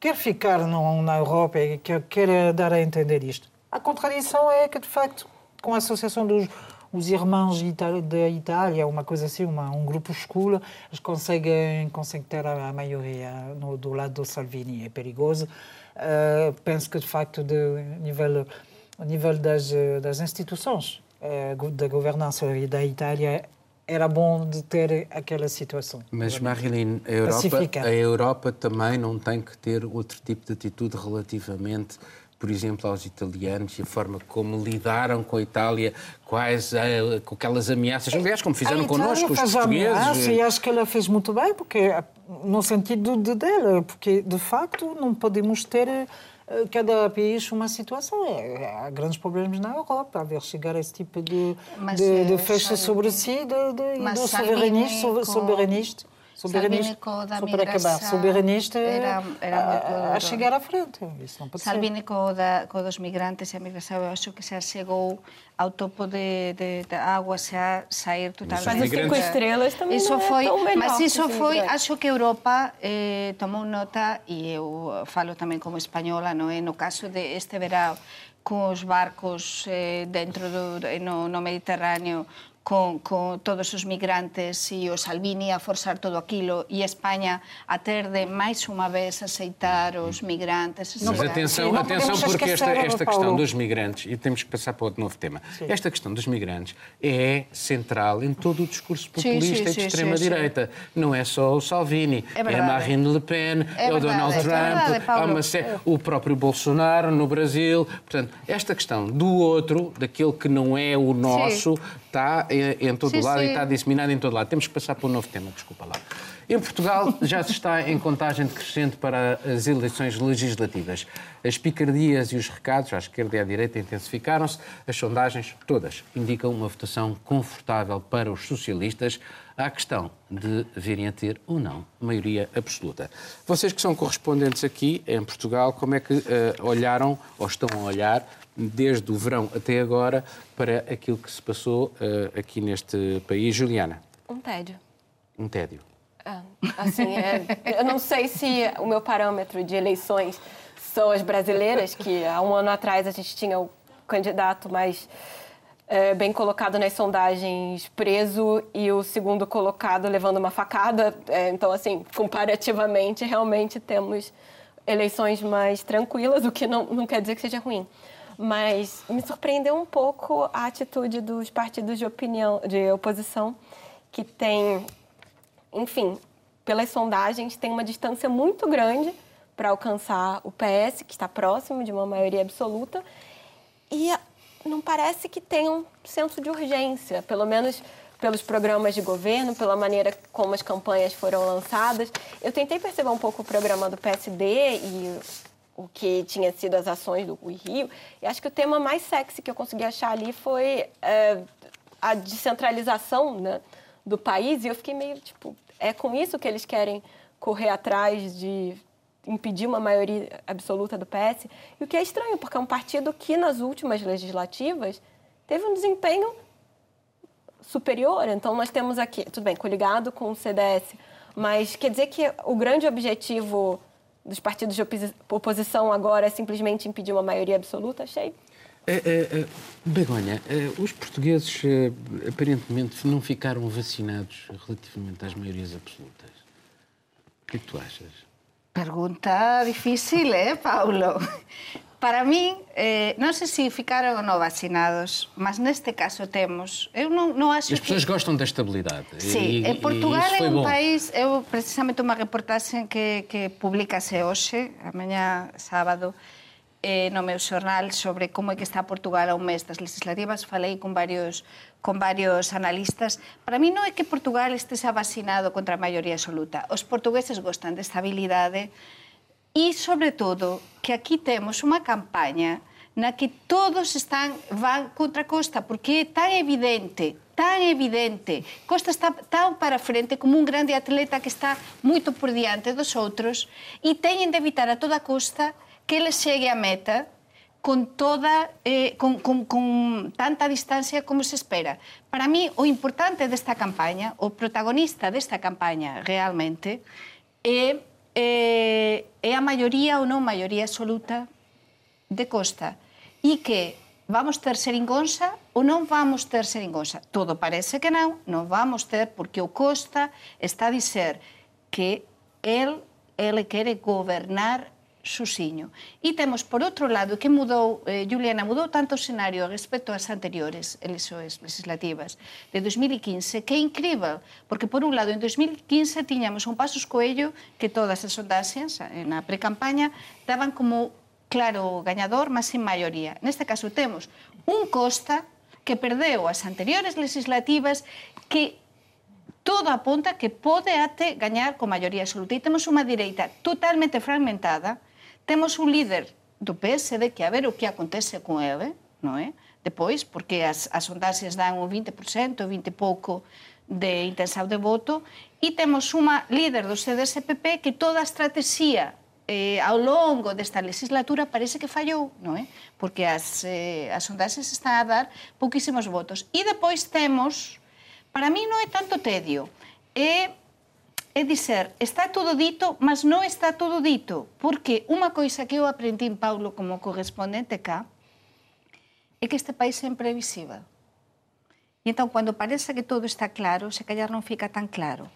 quer ficar no, na Europa e quer, quer dar a entender isto. A contradição é que, de facto, com a associação dos os irmãos da Itália, uma coisa assim, uma, um grupo escuro, eles conseguem, conseguem ter a, maioria no, do lado do Salvini. É perigoso. Uh, penso que, de facto, de nível, a nível das, eh, das instituições eh, go- da governança da Itália, era bom de ter aquela situação. Mas, Marilene, a Europa, Pacifica. a Europa também não tem que ter outro tipo de atitude relativamente, por exemplo, aos italianos e a forma como lidaram com a Itália, quais, eh, com aquelas ameaças. Aliás, como fizeram A connosco, os portugueses. ameaça e acho que ela fez muito bem, porque no sentido de dela, porque de facto não podemos ter eh, cada país uma situação. É, Há grandes problemas na Europa, a ver chegar a esse tipo de, Mas, de, de eh, sabe- sobre si, de, de, Mas do soberanista, soberanista. Soberanista, com da para acabar, migração soberanista era- era a- a, chegar à frente. Isso não pode ser. Salvini co, da, co dos migrantes e a migración, eu acho que xa chegou ao topo de, de, de água, xa sair totalmente. Mas os cinco estrelas também Isso não é foi, tão melhor mas isso foi, acho que a Europa eh, tomou nota e eu falo tamén como española, non é? No caso de este verão con os barcos eh, dentro do no, no Mediterráneo con, con todos os migrantes e o Salvini a forzar todo aquilo e España a ter de máis unha vez aceitar os migrantes. Mas atenção, atenção porque esta, esquecer, esta questão dos migrantes, e temos que passar para outro novo tema, esta questão dos migrantes é central em todo o discurso populista sim, e sim, de extrema-direita. Não é só o Salvini, É é, verdade. Marine Le Pen, é, o verdade, Donald é Trump, verdade, uma sé- o próprio Bolsonaro no Brasil. Portanto, esta questão do outro, daquele que não é o nosso, está em todo Sim, lado e sim. está disseminado em todo lado. Temos que passar para um novo tema, desculpa lá. Em Portugal já se está em contagem decrescente para as eleições legislativas. As picardias e os recados à esquerda e à direita intensificaram-se. As sondagens, todas, indicam uma votação confortável para os socialistas à questão de virem a ter ou não maioria absoluta. Vocês que são correspondentes aqui em Portugal, como é que uh, olharam ou estão a olhar desde o verão até agora para aquilo que se passou uh, aqui neste país, Juliana? Um tédio. Um tédio. Ah, assim, é, eu não sei se o meu parâmetro de eleições são as brasileiras, que há um ano atrás a gente tinha o candidato mais é, bem colocado nas sondagens preso e o segundo colocado levando uma facada. É, então, assim, comparativamente, realmente temos eleições mais tranquilas, o que não, não quer dizer que seja ruim. Mas me surpreendeu um pouco a atitude dos partidos de opinião, de oposição, que tem, enfim, pelas sondagens, tem uma distância muito grande para alcançar o PS, que está próximo de uma maioria absoluta. E não parece que tem um senso de urgência, pelo menos pelos programas de governo, pela maneira como as campanhas foram lançadas. Eu tentei perceber um pouco o programa do PSD e o que tinha sido as ações do Rio, e acho que o tema mais sexy que eu consegui achar ali foi é, a descentralização né, do país, e eu fiquei meio tipo, é com isso que eles querem correr atrás de impedir uma maioria absoluta do PS. E o que é estranho, porque é um partido que nas últimas legislativas teve um desempenho superior. Então nós temos aqui, tudo bem, coligado com o CDS, mas quer dizer que o grande objetivo dos partidos de oposição agora é simplesmente impedir uma maioria absoluta? Achei. É, é, é, Begonha, é, os portugueses é, aparentemente não ficaram vacinados relativamente às maiorias absolutas. O que é que tu achas? Pregunta difícil, eh, Paulo? Para mí, eh, non sei se ficaron ou non vacinados, mas neste caso temos. Eu non, non acho As pessoas que... gostam da estabilidade. Sí, e, Portugal é un bom. país, eu precisamente unha reportaxe que, que publicase hoxe, amanhã sábado, eh, no meu xornal sobre como é que está Portugal a un mes das legislativas, falei con varios con varios analistas. Para mí non é que Portugal esteja vacinado contra a maioría absoluta. Os portugueses gostan de estabilidade e, sobre todo, que aquí temos unha campaña na que todos están van contra Costa, porque é tan evidente, tan evidente. Costa está tan para frente como un grande atleta que está moito por diante dos outros e teñen de evitar a toda costa que ele chegue á meta con toda eh, con, con, con tanta distancia como se espera. Para mí, o importante desta campaña, o protagonista desta campaña realmente, é, eh, é a maioría ou non maioría absoluta de Costa e que vamos ter seringonza ou non vamos ter seringonza. Todo parece que non, non vamos ter, porque o Costa está a dizer que el, ele quere gobernar Xusiño. E temos, por outro lado, que mudou, eh, Juliana, mudou tanto o escenario respecto ás anteriores elexoes legislativas de 2015, que é incrível, porque, por un lado, en 2015 tiñamos un pasos coello que todas as sondaxes eh, na precampaña daban como claro gañador, mas sin maioría. Neste caso temos un Costa que perdeu as anteriores legislativas que todo apunta que pode até gañar con maioría absoluta. E temos unha direita totalmente fragmentada, Temos un líder do PSD que a ver o que acontece con ele, eh, non é? Eh? Depois, porque as, as sondaxes dan o 20%, o 20 e pouco de intenção de voto, e temos unha líder do CDSPP que toda a estrategia eh, ao longo desta legislatura parece que fallou, non é? Eh? Porque as, eh, as sondaxes están a dar pouquísimos votos. E depois temos, para mí non é tanto tedio, é É dizer, está todo dito, mas non está todo dito, porque unha coisa que eu aprendi en Paulo como correspondente cá é que este país é imprevisível. E entón, cando parece que todo está claro, se callar non fica tan claro.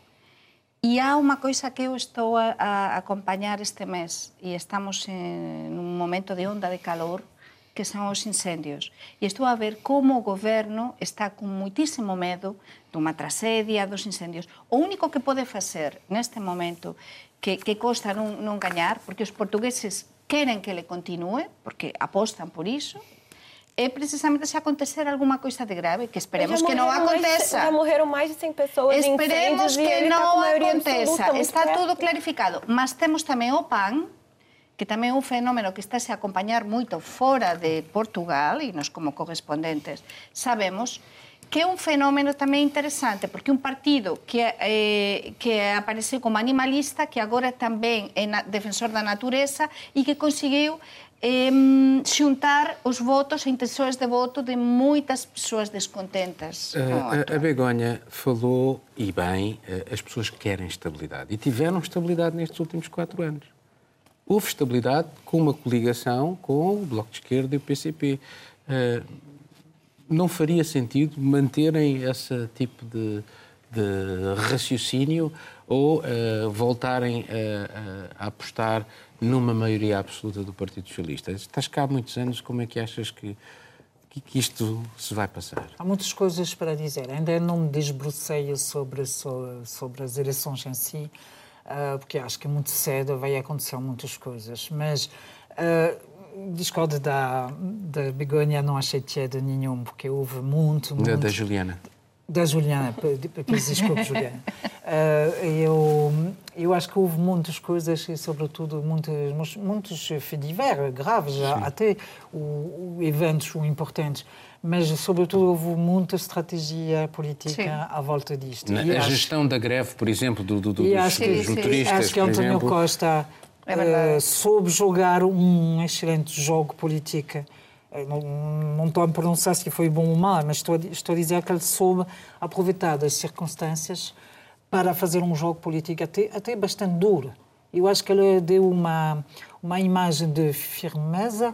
E há unha coisa que eu estou a, a acompañar este mes e estamos en un momento de onda de calor, que son os incendios. E estou a ver como o goberno está con muitísimo medo dunha tragedia dos incendios. O único que pode facer neste momento que, que costa non, non gañar, porque os portugueses queren que le continue, porque apostan por iso, é precisamente se acontecer alguma coisa de grave, que esperemos que não aconteça. Mais, já morreram mais de 100 pessoas Esperemos que não tá aconteça. Está perto. tudo clarificado. Mas temos também o PAN, que tamén é un fenómeno que está a acompañar moito fora de Portugal, e nos como correspondentes sabemos, que é un fenómeno tamén interesante, porque un partido que, eh, que apareceu como animalista, que agora tamén é defensor da natureza e que conseguiu eh, xuntar os votos e intenções de voto de moitas pessoas descontentas. Uh, a, a Begonha falou, e bem, uh, as pessoas querem estabilidade. E tiveram estabilidade nestes últimos quatro anos houve estabilidade com uma coligação com o Bloco de Esquerda e o PCP. Uh, não faria sentido manterem esse tipo de, de raciocínio ou uh, voltarem a, a, a, apostar numa maioria absoluta do Partido Socialista? Estás cá há muitos anos, como é que achas que, que, que isto se vai passar? Há muitas coisas para dizer. Ainda não me desbruceio sobre, sobre, as eleições em si. Ah, porque acho que muito cedo vai acontecer muitas coisas. Mas uh, discordo da, da Begonha, não achei cedo nenhum, porque houve muito, muito... Da, da Juliana. Da Juliana, peço desculpa, Juliana. Uh, [laughs] eu, eu acho que houve muitas coisas e, sobretudo, muitos, muitos fediver graves, Sim. até o, o eventos importantes mas sobretudo houve muita estratégia política sim. à volta disto. Na, a acho... gestão da greve, por exemplo, do, do, dos, acho que, dos motoristas, Acho que António exemplo... Costa é uh, soube jogar um excelente jogo político. Eh, não, não estou a pronunciar se foi bom ou mau, mas estou, estou a dizer que ele soube aproveitar das circunstâncias para fazer um jogo político até, até bastante duro. Eu acho que ele deu uma, uma imagem de firmeza,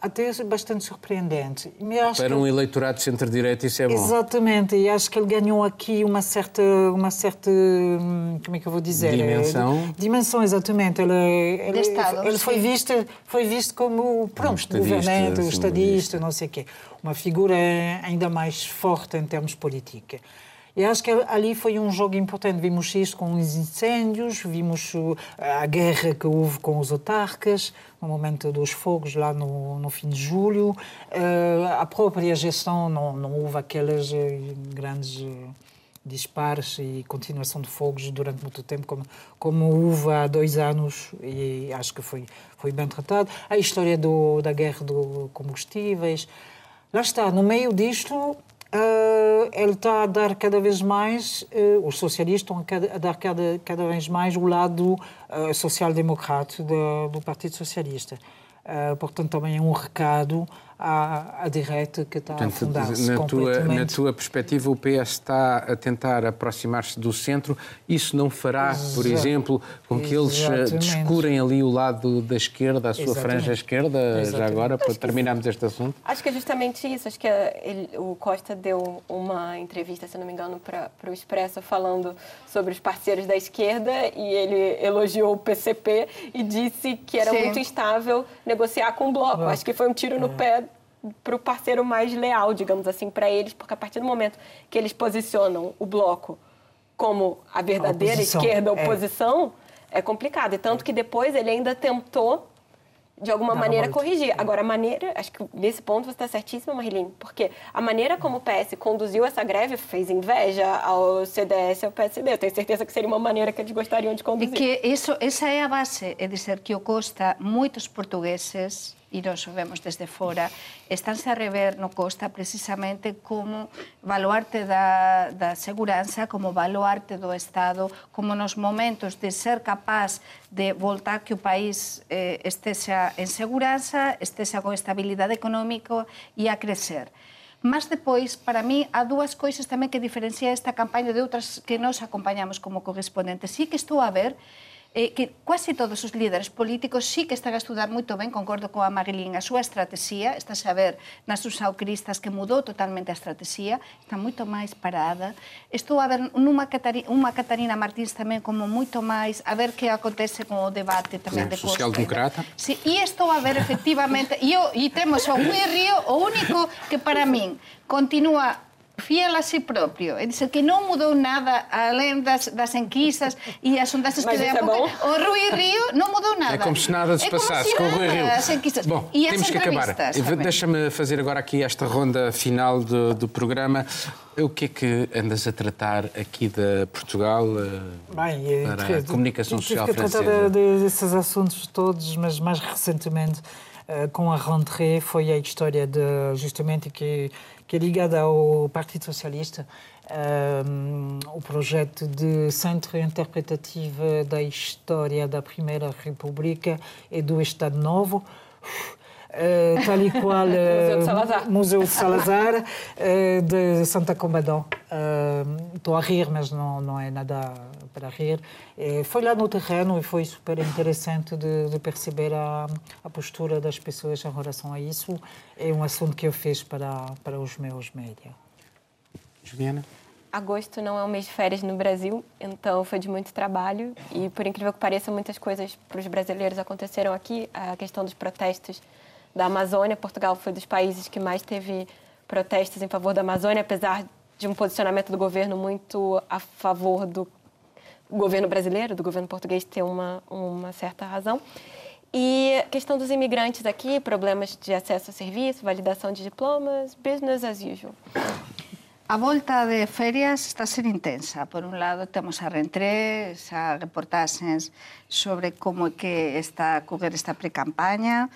até bastante surpreendente. Para um eleitorado de centro-direita isso é bom. Exatamente, e acho que ele ganhou aqui uma certa, uma certa hum, como é que eu vou dizer? Dimensão. Dimensão, exatamente. Ele, ele, Estado, ele foi, visto, foi visto como, pronto, um estadista, governante, estadista, não sei o quê. Uma figura ainda mais forte em termos políticos. E acho que ali foi um jogo importante. Vimos isto com os incêndios, vimos a guerra que houve com os autarcas, no momento dos fogos, lá no, no fim de julho. Uh, a própria gestão, não, não houve aqueles uh, grandes uh, disparos e continuação de fogos durante muito tempo, como, como houve há dois anos, e acho que foi, foi bem tratado. A história do, da guerra dos combustíveis. Lá está, no meio disto, Uh, ele está a dar cada vez mais, uh, os socialistas estão a, cada, a, dar cada, cada vez mais o lado uh, social-democrata do, do Partido Socialista. portanto, também é um recado à, à direita que está Portanto, a afundar-se na tua, na tua perspectiva, o PS está a tentar aproximar-se do centro. Isso não fará, Exato. por exemplo, com que eles eh, descurem ali o lado da esquerda, a sua Exatamente. franja esquerda, Exatamente. já agora, para terminarmos este assunto? Acho que é justamente isso. Acho que ele, o Costa deu uma entrevista, se não me engano, para, para o Expresso, falando sobre os parceiros da esquerda e ele elogiou o PCP e disse que era Sim. muito instável negociar com o Bloco. Acho que foi um tiro no é. pé para o parceiro mais leal, digamos assim, para eles, porque a partir do momento que eles posicionam o bloco como a verdadeira a esquerda é. oposição, é. é complicado. E tanto que depois ele ainda tentou de alguma Não, maneira corrigir. Agora, a maneira, acho que nesse ponto você está certíssima, Marilene, porque a maneira como o PS conduziu essa greve fez inveja ao CDS e ao PSD. Eu tenho certeza que seria uma maneira que eles gostariam de conduzir. E que isso, essa é a base, é dizer que o Costa, muitos portugueses e nos vemos desde fora, estánse a rever no Costa precisamente como valuarte da, da seguranza, como valuarte do Estado, como nos momentos de ser capaz de voltar que o país eh, estexa en seguranza, estexa con estabilidade económica e a crecer. Mas depois, para mí, há dúas coisas tamén que diferencia esta campaña de outras que nos acompañamos como correspondentes. Sí que estou a ver eh, que quase todos os líderes políticos sí que están a estudar moito ben, concordo coa Marilín, a súa estrategia, está a ver nas sus aucristas que mudou totalmente a estrategia, está moito máis parada. Estou a ver numa Catarina, unha Catarina Martins tamén como moito máis, a ver que acontece con o debate tamén de Costa. Socialdemocrata. Sí, e estou a ver efectivamente, e, e temos o Wirrio, o único que para min continúa fiel a si propio e dizer que non mudou nada além das, das enquisas e as sondaxes que a é bom? O Rui Rio non mudou nada. É como se nada se É passasse se com o Rui Rio. As enquisas. Bom, e as temos que acabar. Deixa-me fazer agora aqui esta ronda final do, do programa. O que é que andas a tratar aqui da Portugal eh, Bem, para tive- a comunicação tive social que tratar francesa? de- de- desses assuntos todos, mas mais recentemente eh, com a rentrée foi a história de justamente que que é ligada ao Partido Socialista um, o projeto de Centro Interpretativo da História da Primeira República e do Estado Novo. Eh, tal e qual [laughs] eh, Museu de Salazar. Museu de Salazar de Santa Combadão. Eh, Estou a rir, mas não, não é nada para rir. Eh, Foi lá no terreno e foi super interessante de, de perceber a, a postura das pessoas em relação a isso. É um assunto que eu fiz para, para os meus média. Juliana? Agosto não é um mês de férias no Brasil, então foi de muito trabalho e, por incrível que pareça, muitas coisas para os brasileiros aconteceram aqui. A questão dos protestos da Amazônia. Portugal foi dos países que mais teve protestos em favor da Amazônia, apesar de um posicionamento do governo muito a favor do governo brasileiro, do governo português ter uma, uma certa razão. E questão dos imigrantes aqui, problemas de acesso a serviço, validação de diplomas, business as usual. A volta de ferias está a ser intensa. Por un lado, temos a Rentré, xa reportaxes sobre como é que está a correr esta precampaña,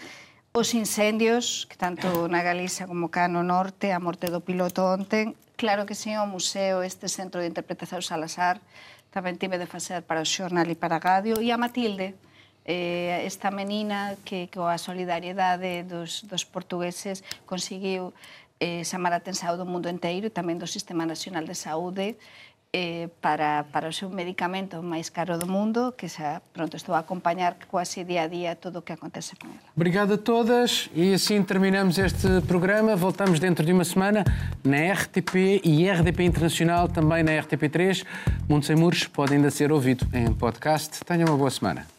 os incendios, que tanto na Galicia como cá no norte, a morte do piloto ontem. Claro que sim, o museo, este centro de interpretación Salazar, tamén tive de facer para o xornal e para a radio, e a Matilde, eh, esta menina que coa solidariedade dos, dos portugueses conseguiu eh, chamar a atención do mundo inteiro e tamén do Sistema Nacional de Saúde eh, para, para o seu medicamento máis caro do mundo, que xa pronto estou a acompañar quase día a día todo o que acontece con ela. Obrigado a todas e assim terminamos este programa. Voltamos dentro de uma semana na RTP e RDP Internacional, também na RTP3. Mundo Sem Muros pode ainda ser ouvido em podcast. Tenham uma boa semana.